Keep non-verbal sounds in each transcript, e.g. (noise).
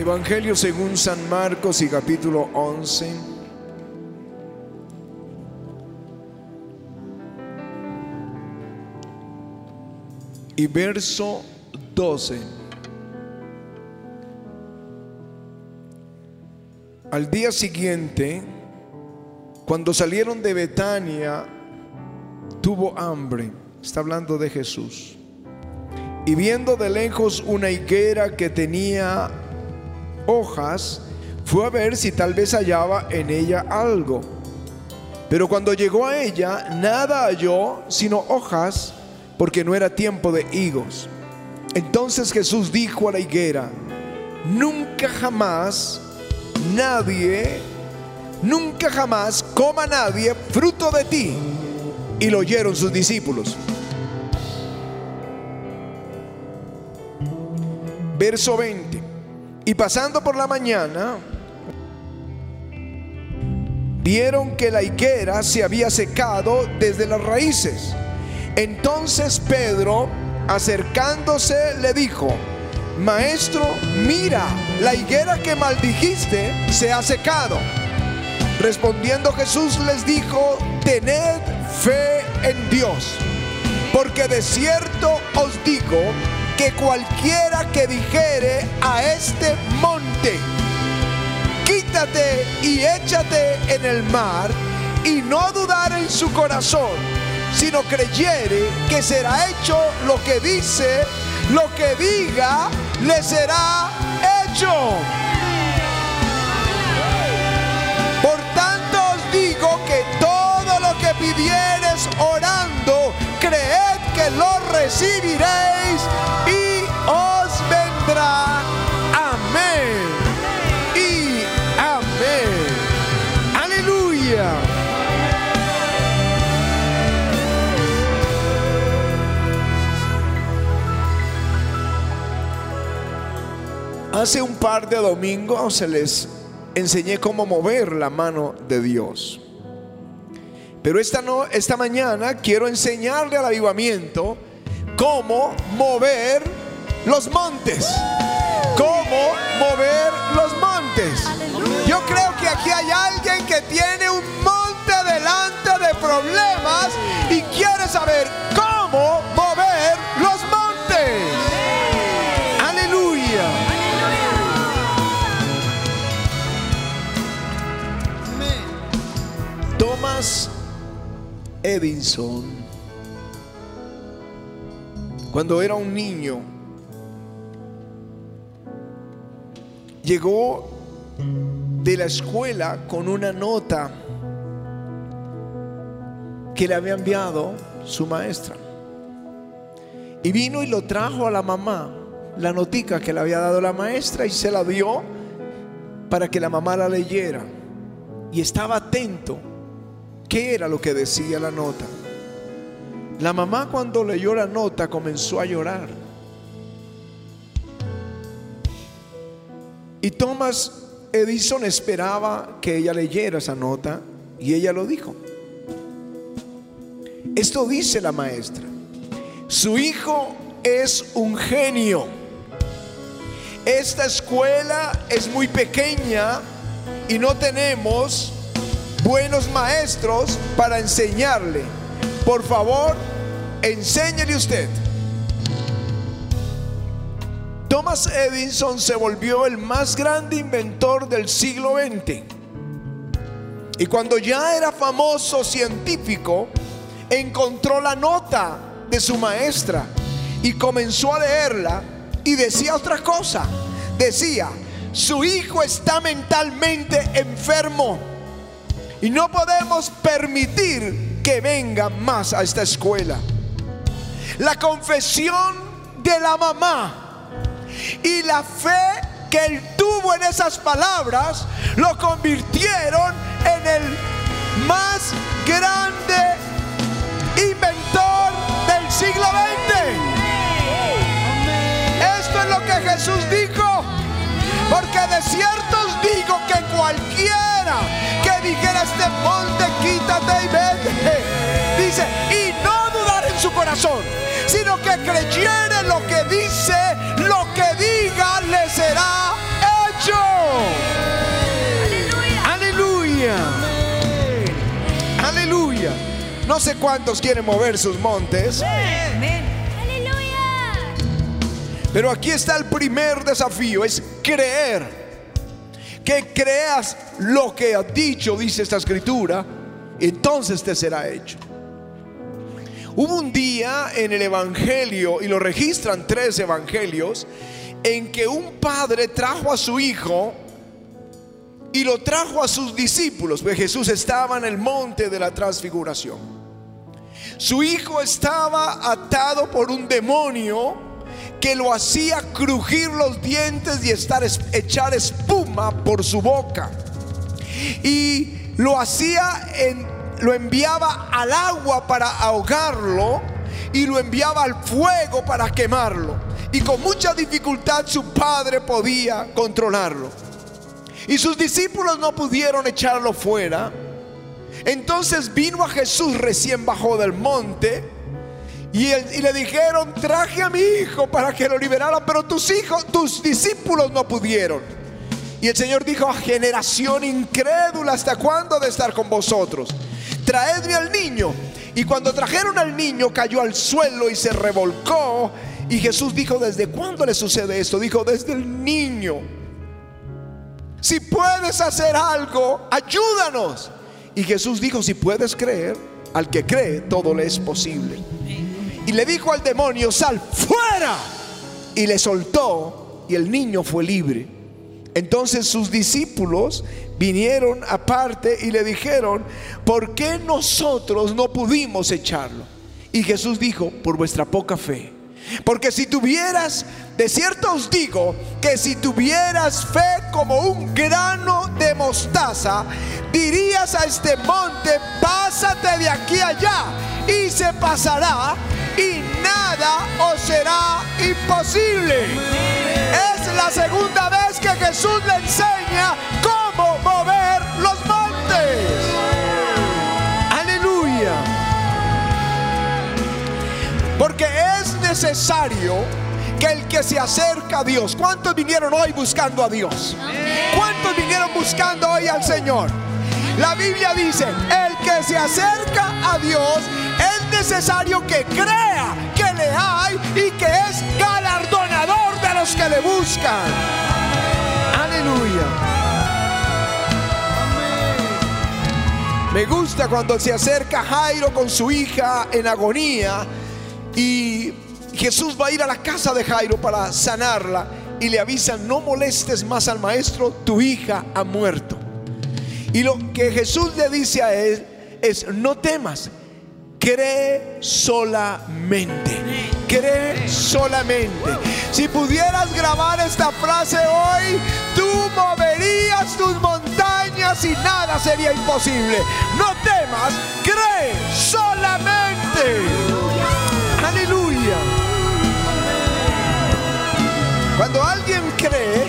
Evangelio según San Marcos y capítulo 11. Y verso 12. Al día siguiente, cuando salieron de Betania, tuvo hambre. Está hablando de Jesús. Y viendo de lejos una higuera que tenía hojas, fue a ver si tal vez hallaba en ella algo. Pero cuando llegó a ella, nada halló sino hojas, porque no era tiempo de higos. Entonces Jesús dijo a la higuera, nunca jamás nadie, nunca jamás coma nadie fruto de ti. Y lo oyeron sus discípulos. Verso 20. Y pasando por la mañana, vieron que la higuera se había secado desde las raíces. Entonces Pedro, acercándose, le dijo, Maestro, mira, la higuera que maldijiste se ha secado. Respondiendo Jesús les dijo, tened fe en Dios, porque de cierto os digo que cualquiera que dijere a este monte, quítate y échate en el mar, y no dudar en su corazón, sino creyere que será hecho lo que dice, lo que diga, le será hecho. Por tanto os digo que todo lo que pidieres orando, creed lo recibiréis y os vendrá. Amén. Y amén. Aleluya. Hace un par de domingos se les enseñé cómo mover la mano de Dios. Pero esta, no, esta mañana quiero enseñarle al avivamiento cómo mover los montes. Cómo mover los montes. Yo creo que aquí hay alguien que tiene un monte delante de problemas Edison, cuando era un niño, llegó de la escuela con una nota que le había enviado su maestra. Y vino y lo trajo a la mamá, la notica que le había dado la maestra y se la dio para que la mamá la leyera. Y estaba atento qué era lo que decía la nota. La mamá cuando leyó la nota comenzó a llorar. Y Thomas Edison esperaba que ella leyera esa nota y ella lo dijo. Esto dice la maestra. Su hijo es un genio. Esta escuela es muy pequeña y no tenemos buenos maestros para enseñarle. Por favor, enséñele usted. Thomas Edison se volvió el más grande inventor del siglo XX. Y cuando ya era famoso científico, encontró la nota de su maestra y comenzó a leerla y decía otra cosa. Decía, su hijo está mentalmente enfermo y no podemos permitir que venga más a esta escuela. La confesión de la mamá y la fe que él tuvo en esas palabras lo convirtieron en el más grande inventor del siglo XX. Esto es lo que Jesús dijo. Porque de cierto os digo que que dijera este monte, quítate y vete. Dice, y no dudar en su corazón, sino que creyere lo que dice, lo que diga le será hecho. Aleluya. Aleluya. Aleluya. No sé cuántos quieren mover sus montes. Amén. Pero aquí está el primer desafío, es creer que creas lo que ha dicho, dice esta escritura, entonces te será hecho. Hubo un día en el Evangelio, y lo registran tres evangelios, en que un padre trajo a su hijo y lo trajo a sus discípulos, pues Jesús estaba en el monte de la transfiguración. Su hijo estaba atado por un demonio que lo hacía crujir los dientes y estar echar espuma por su boca. Y lo hacía en lo enviaba al agua para ahogarlo y lo enviaba al fuego para quemarlo. Y con mucha dificultad su padre podía controlarlo. Y sus discípulos no pudieron echarlo fuera. Entonces vino a Jesús recién bajó del monte y, y, le dijeron, traje a mi hijo para que lo liberara, pero tus hijos, tus discípulos no pudieron. Y el Señor dijo, a generación incrédula, ¿hasta cuándo de estar con vosotros? traedme al niño. Y cuando trajeron al niño cayó al suelo y se revolcó. Y Jesús dijo, ¿desde cuándo le sucede esto? Dijo, desde el niño. Si puedes hacer algo, ayúdanos. Y Jesús dijo, si puedes creer, al que cree, todo le es posible. Y le dijo al demonio, sal fuera. Y le soltó y el niño fue libre. Entonces sus discípulos vinieron aparte y le dijeron, ¿por qué nosotros no pudimos echarlo? Y Jesús dijo, por vuestra poca fe. Porque si tuvieras, de cierto os digo, que si tuvieras fe como un grano de mostaza, dirías a este monte, pásate de aquí allá, y se pasará, y nada os será imposible. Es la segunda vez que Jesús le enseña cómo mover los montes. Aleluya. Porque es necesario que el que se acerca a Dios, ¿cuántos vinieron hoy buscando a Dios? ¿Cuántos vinieron buscando hoy al Señor? La Biblia dice, el que se acerca a Dios necesario que crea que le hay y que es galardonador de los que le buscan. Aleluya. Me gusta cuando se acerca Jairo con su hija en agonía y Jesús va a ir a la casa de Jairo para sanarla y le avisan, no molestes más al maestro, tu hija ha muerto. Y lo que Jesús le dice a él es, no temas, cree solamente. Cree solamente. Si pudieras grabar esta frase hoy, tú moverías tus montañas y nada sería imposible. No temas, cree solamente. Aleluya. Cuando alguien cree,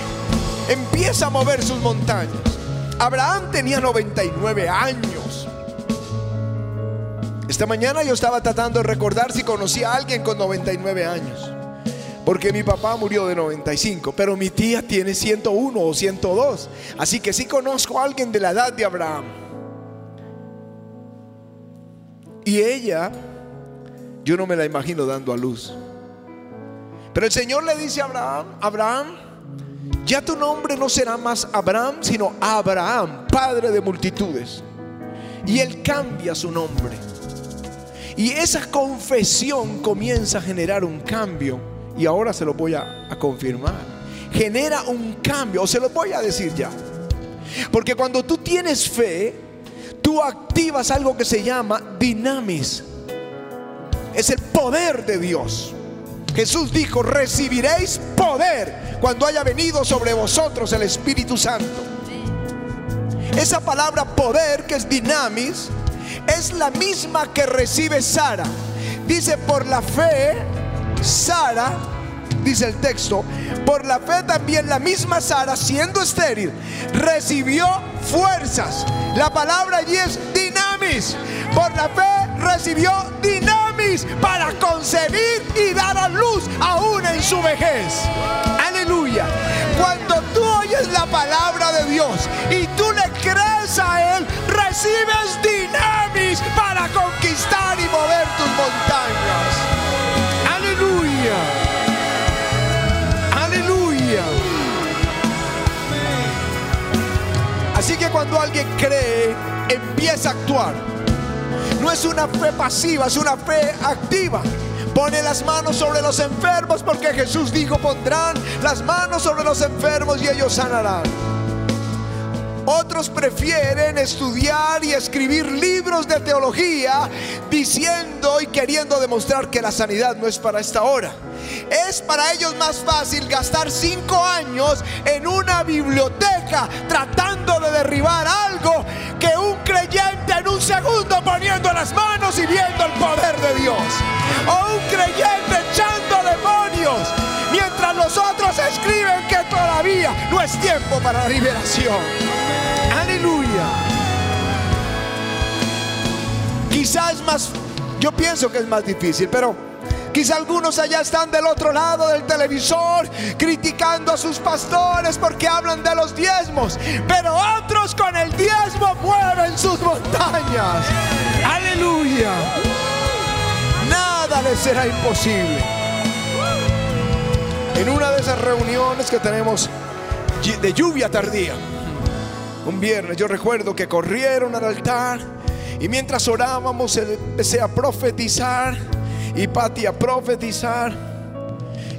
empieza a mover sus montañas. Abraham tenía 99 años. Esta mañana yo estaba tratando de recordar si conocía a alguien con 99 años. Porque mi papá murió de 95, pero mi tía tiene 101 o 102. Así que sí conozco a alguien de la edad de Abraham. Y ella, yo no me la imagino dando a luz. Pero el Señor le dice a Abraham, Abraham, ya tu nombre no será más Abraham, sino Abraham, padre de multitudes. Y él cambia su nombre. Y esa confesión comienza a generar un cambio y ahora se lo voy a, confirmar. Genera un cambio, o se lo voy a decir ya. Porque cuando tú tienes fe, tú activas algo que se llama dinamis. Es el poder de Dios. Jesús dijo, recibiréis poder cuando haya venido sobre vosotros el Espíritu Santo. Esa palabra poder, que es dinamis, es la misma que recibe Sara. Dice, por la fe Sara, dice el texto, por la fe también la misma Sara, siendo estéril, recibió fuerzas. La palabra allí es dinamis. Por la fe recibió dinamis para concebir y dar a luz aún en su vejez. Aleluya. Cuando tú oyes la palabra de Dios y tú le crees a Él, recibes alguien cree, empieza a actuar. No es una fe pasiva, es una fe activa. Pone las manos sobre los enfermos porque Jesús dijo, pondrán las manos sobre los enfermos y ellos sanarán. Otros prefieren estudiar y escribir libros de teología diciendo y queriendo demostrar que la sanidad no es para esta hora. Es para ellos más fácil gastar cinco años en una biblioteca tratando de derribar algo que un creyente en un segundo poniendo las manos y viendo el poder de Dios. O un creyente echando demonios mientras los otros escriben que todavía no es tiempo para la liberación. Aleluya. Quizás es más, yo pienso que es más difícil, pero Quizá algunos allá están del otro lado del televisor criticando a sus pastores porque hablan de los diezmos, pero otros con el diezmo mueven sus montañas. Aleluya. Nada les será imposible. En una de esas reuniones que tenemos de lluvia tardía, un viernes, yo recuerdo que corrieron al altar y mientras orábamos empecé a profetizar y Pati a profetizar.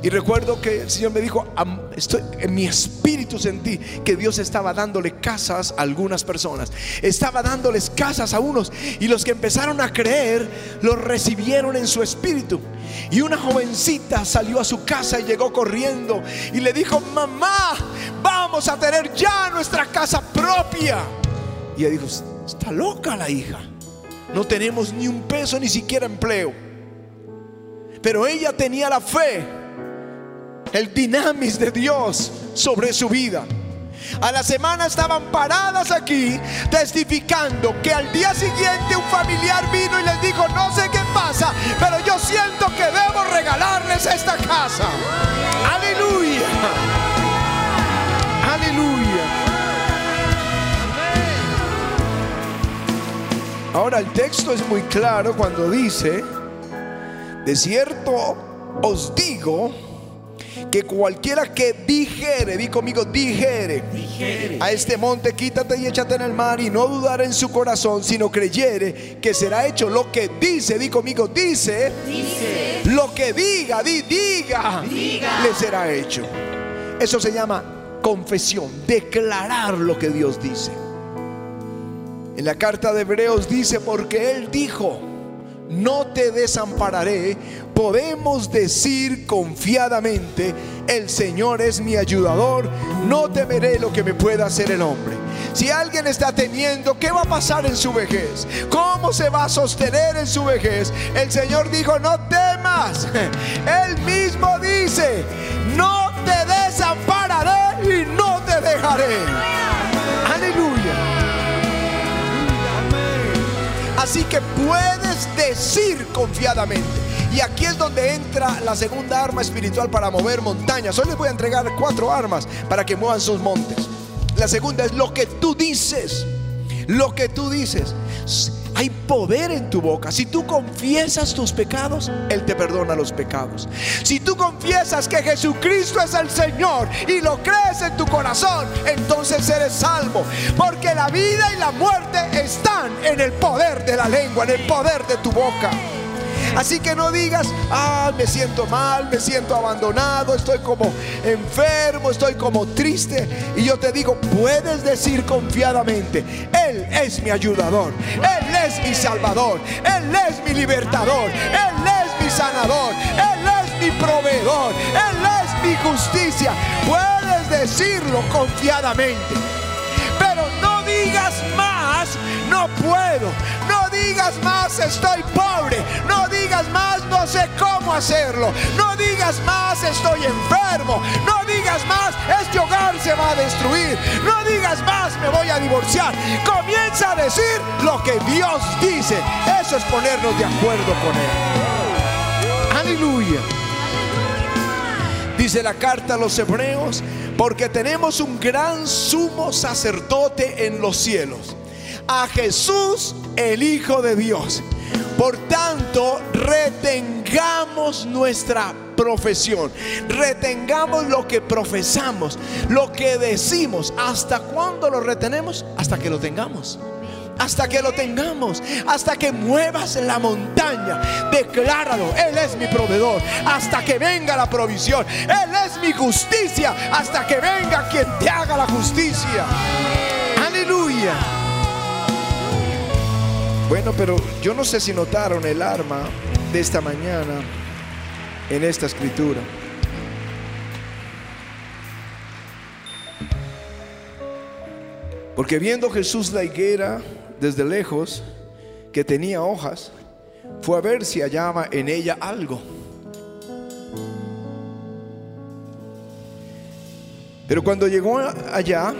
Y recuerdo que el Señor me dijo, estoy, en mi espíritu sentí que Dios estaba dándole casas a algunas personas. Estaba dándoles casas a unos. Y los que empezaron a creer, los recibieron en su espíritu. Y una jovencita salió a su casa y llegó corriendo. Y le dijo, mamá, vamos a tener ya nuestra casa propia. Y ella dijo, está loca la hija. No tenemos ni un peso, ni siquiera empleo. Pero ella tenía la fe, el dinamis de Dios sobre su vida. A la semana estaban paradas aquí testificando que al día siguiente un familiar vino y les dijo, no sé qué pasa, pero yo siento que debo regalarles esta casa. Aleluya. Aleluya. Ahora el texto es muy claro cuando dice, de cierto os digo que cualquiera que dijere, di conmigo, dijere, a este monte, quítate y échate en el mar y no dudar en su corazón, sino creyere que será hecho lo que dice, di conmigo, dice, lo que diga, di, diga, le será hecho. Eso se llama confesión, declarar lo que Dios dice. En la carta de Hebreos dice, porque Él dijo, no te desampararé, podemos decir confiadamente, el Señor es mi ayudador, no temeré lo que me pueda hacer el hombre. Si alguien está teniendo, ¿qué va a pasar en su vejez? ¿Cómo se va a sostener en su vejez? El Señor dijo, no temas. (laughs) Él mismo dice, no te desampararé y no te dejaré. Así que puedes decir confiadamente. Y aquí es donde entra la segunda arma espiritual para mover montañas. Hoy les voy a entregar cuatro armas para que muevan sus montes. La segunda es lo que tú dices. Lo que tú dices. Hay poder en tu boca. Si tú confiesas tus pecados, Él te perdona los pecados. Si tú confiesas que Jesucristo es el Señor y lo crees en tu corazón, entonces eres salvo. Porque la vida y la muerte están en el poder de la lengua, en el poder de tu boca. Así que no digas, ah, me siento mal, me siento abandonado, estoy como enfermo, estoy como triste. Y yo te digo, puedes decir confiadamente, Él es mi ayudador, Él es mi salvador, Él es mi libertador, Él es mi sanador, Él es mi proveedor, Él es mi justicia. Puedes decirlo confiadamente. Pero no digas más, no puedo. No digas más, estoy pobre. No digas más, no sé cómo hacerlo. No digas más, estoy enfermo. No digas más, este hogar se va a destruir. No digas más, me voy a divorciar. Comienza a decir lo que Dios dice. Eso es ponernos de acuerdo con Él. Aleluya. Dice la carta a los hebreos, porque tenemos un gran sumo sacerdote en los cielos, a Jesús el Hijo de Dios Por tanto, retengamos nuestra profesión. Retengamos lo que profesamos, lo que decimos. ¿Hasta cuándo lo retenemos? Hasta que lo tengamos hasta que lo tengamos, hasta que muevas la montaña. Decláralo, Él es mi proveedor, hasta que venga la provisión. Él es mi justicia, hasta que venga quien te haga la justicia. Aleluya. Bueno, pero yo no sé si notaron el arma de esta mañana en esta escritura. Porque viendo Jesús la higuera, desde lejos que tenía hojas, fue a ver si hallaba en ella algo. Pero cuando llegó allá,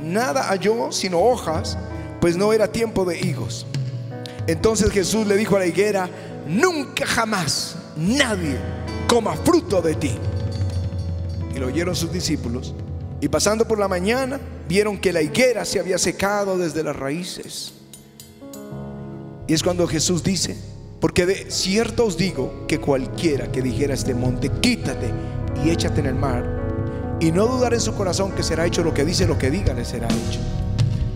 nada halló sino hojas, pues no era tiempo de higos. Entonces Jesús le dijo a la higuera, nunca jamás nadie coma fruto de ti. Y lo oyeron sus discípulos. Y pasando por la mañana, vieron que la higuera se había secado desde las raíces. Y es cuando Jesús dice, porque de cierto os digo que cualquiera que dijera a este monte, quítate y échate en el mar, y no dudar en su corazón que será hecho lo que dice, lo que diga le será hecho.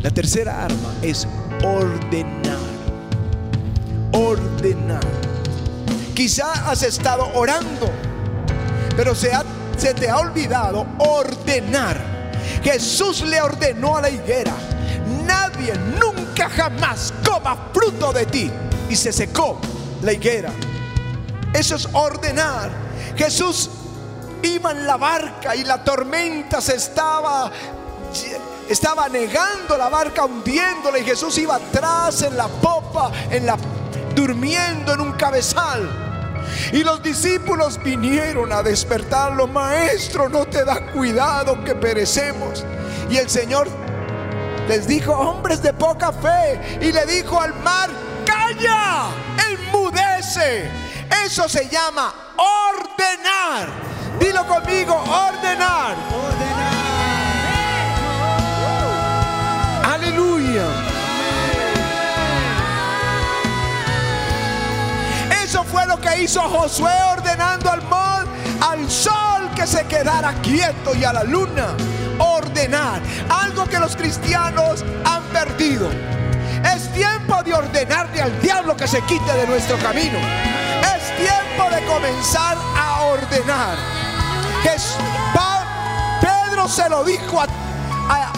La tercera arma es ordenar. Ordenar. Quizá has estado orando, pero se, te ha olvidado ordenar. Jesús le ordenó a la higuera, nadie nunca jamás coma fruto de ti. Y se secó la higuera. Eso es ordenar. Jesús iba en la barca y la tormenta se estaba estaba negando la barca hundiéndola y Jesús iba atrás en la popa, en la durmiendo en un cabezal. Y los discípulos vinieron a despertarlo, maestro, no te da cuidado que perecemos. Y el Señor les dijo, hombres de poca fe, y le dijo al mar, calla, enmudece. Eso se llama ordenar. Dilo conmigo, ordenar. Aleluya. Eso fue lo que hizo Josué ordenando al mar, al sol que se quedara quieto y a la luna ordenar, algo que los cristianos han perdido. Es tiempo de ordenarle al diablo que se quite de nuestro camino. Es tiempo de comenzar a ordenar. Pedro se lo dijo a,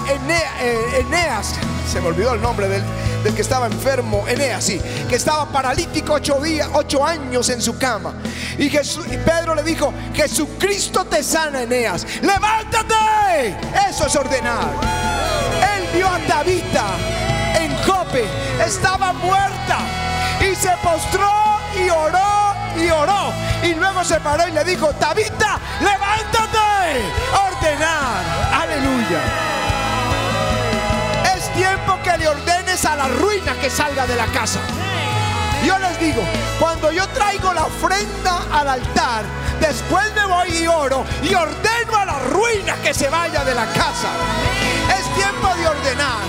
eh, Eneas, se me olvidó el nombre del, del que estaba enfermo, Eneas, sí, que estaba paralítico ocho, días, ocho años en su cama. Y, Jesús, y Pedro le dijo, Jesucristo te sana, Eneas, levántate. Eso es ordenar. Él vio a Tabita en Jope, estaba muerta y se postró y oró y oró. Y luego se paró y le dijo, Tabita, levántate. Ordenar. Aleluya. Es tiempo que le a la ruina que salga de la casa. Yo les digo, cuando yo traigo la ofrenda al altar, después me voy y oro y ordeno a la ruina que se vaya de la casa. Es tiempo de ordenar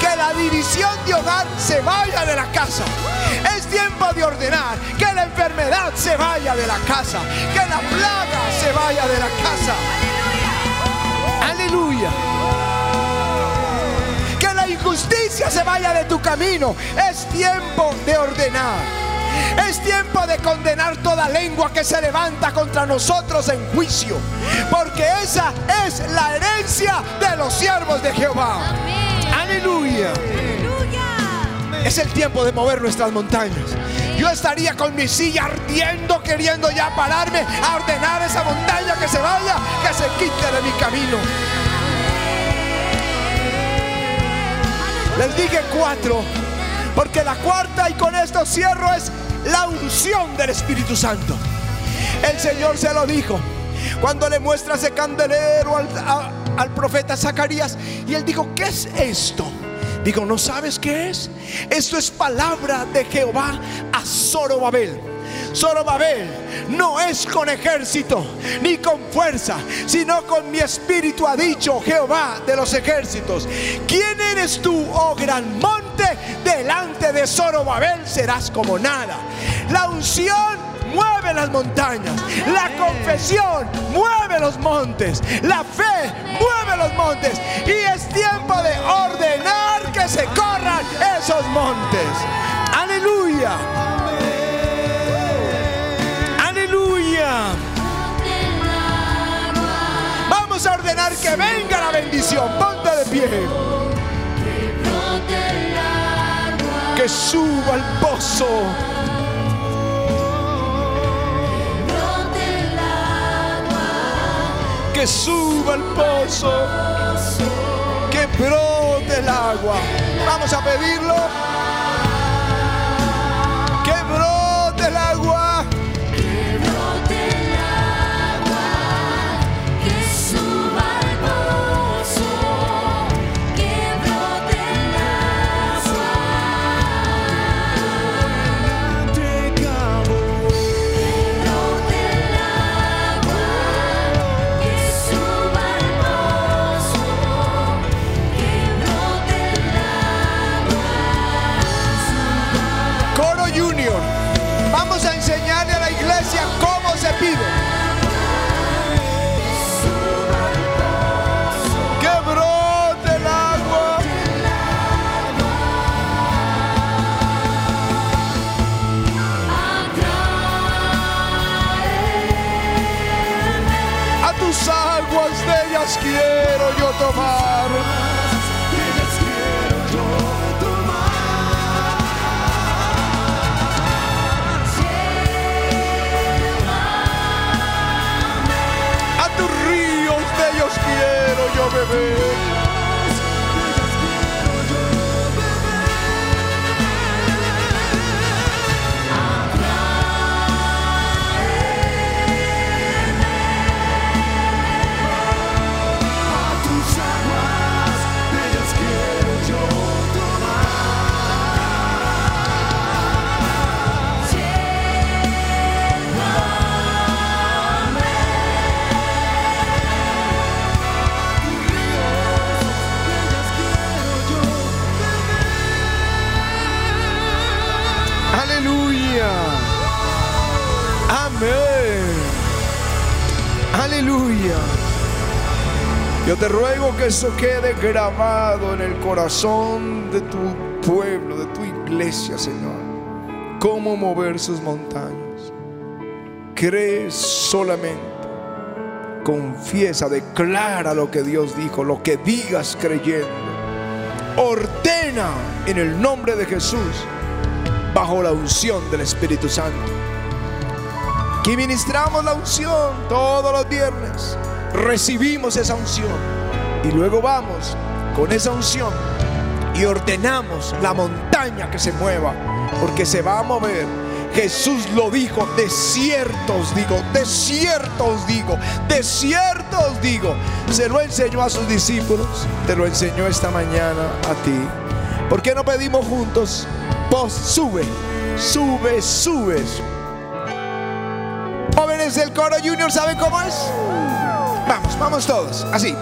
que la división de hogar se vaya de la casa. Es tiempo de ordenar que la enfermedad se vaya de la casa, que la plaga se vaya de la casa. Aleluya. Injusticia se vaya de tu camino. Es tiempo de ordenar. Es tiempo de condenar toda lengua que se levanta contra nosotros en juicio. Porque esa es la herencia de los siervos de Jehová. Aleluya. Es el tiempo de mover nuestras montañas. Yo estaría con mi silla ardiendo, queriendo ya pararme a ordenar esa montaña que se vaya, que se quite de mi camino. Les dije cuatro, porque la cuarta y con esto cierro es la unción del Espíritu Santo. El Señor se lo dijo cuando le muestra ese candelero al, al profeta Zacarías y él dijo, ¿qué es esto? Digo, ¿no sabes qué es? Esto es palabra de Jehová a Zorobabel. Zorobabel, no es con ejército ni con fuerza, sino con mi espíritu, ha dicho Jehová de los ejércitos. ¿Quién eres tú, oh gran monte? Delante de Zorobabel serás como nada. La unción mueve las montañas. La confesión mueve los montes. La fe mueve los montes. Y es tiempo de ordenar que se corran esos montes. Aleluya. Vamos a ordenar que venga la bendición. Ponte de pie. Que suba el pozo que suba el pozo, que brote el agua. Vamos a pedirlo. Tus aguas de ellas quiero yo tomar. A tus ríos de ellos quiero yo beber. Yo te ruego que eso quede grabado en el corazón de tu pueblo, de tu iglesia, Señor. Cómo mover sus montañas. Cree solamente. Confiesa, declara lo que Dios dijo, lo que digas creyendo. Ordena en el nombre de Jesús bajo la unción del Espíritu Santo. Aquí ministramos la unción todos los viernes. Recibimos esa unción. Y luego vamos con esa unción y ordenamos la montaña que se mueva. Porque se va a mover. Jesús lo dijo, desiertos digo, desiertos digo, desiertos digo. Se lo enseñó a sus discípulos, te lo enseñó esta mañana a ti. ¿Por qué no pedimos juntos? Vos sube, sube, subes. Jóvenes del coro junior, ¿saben cómo es? Vamos, vamos todos, así.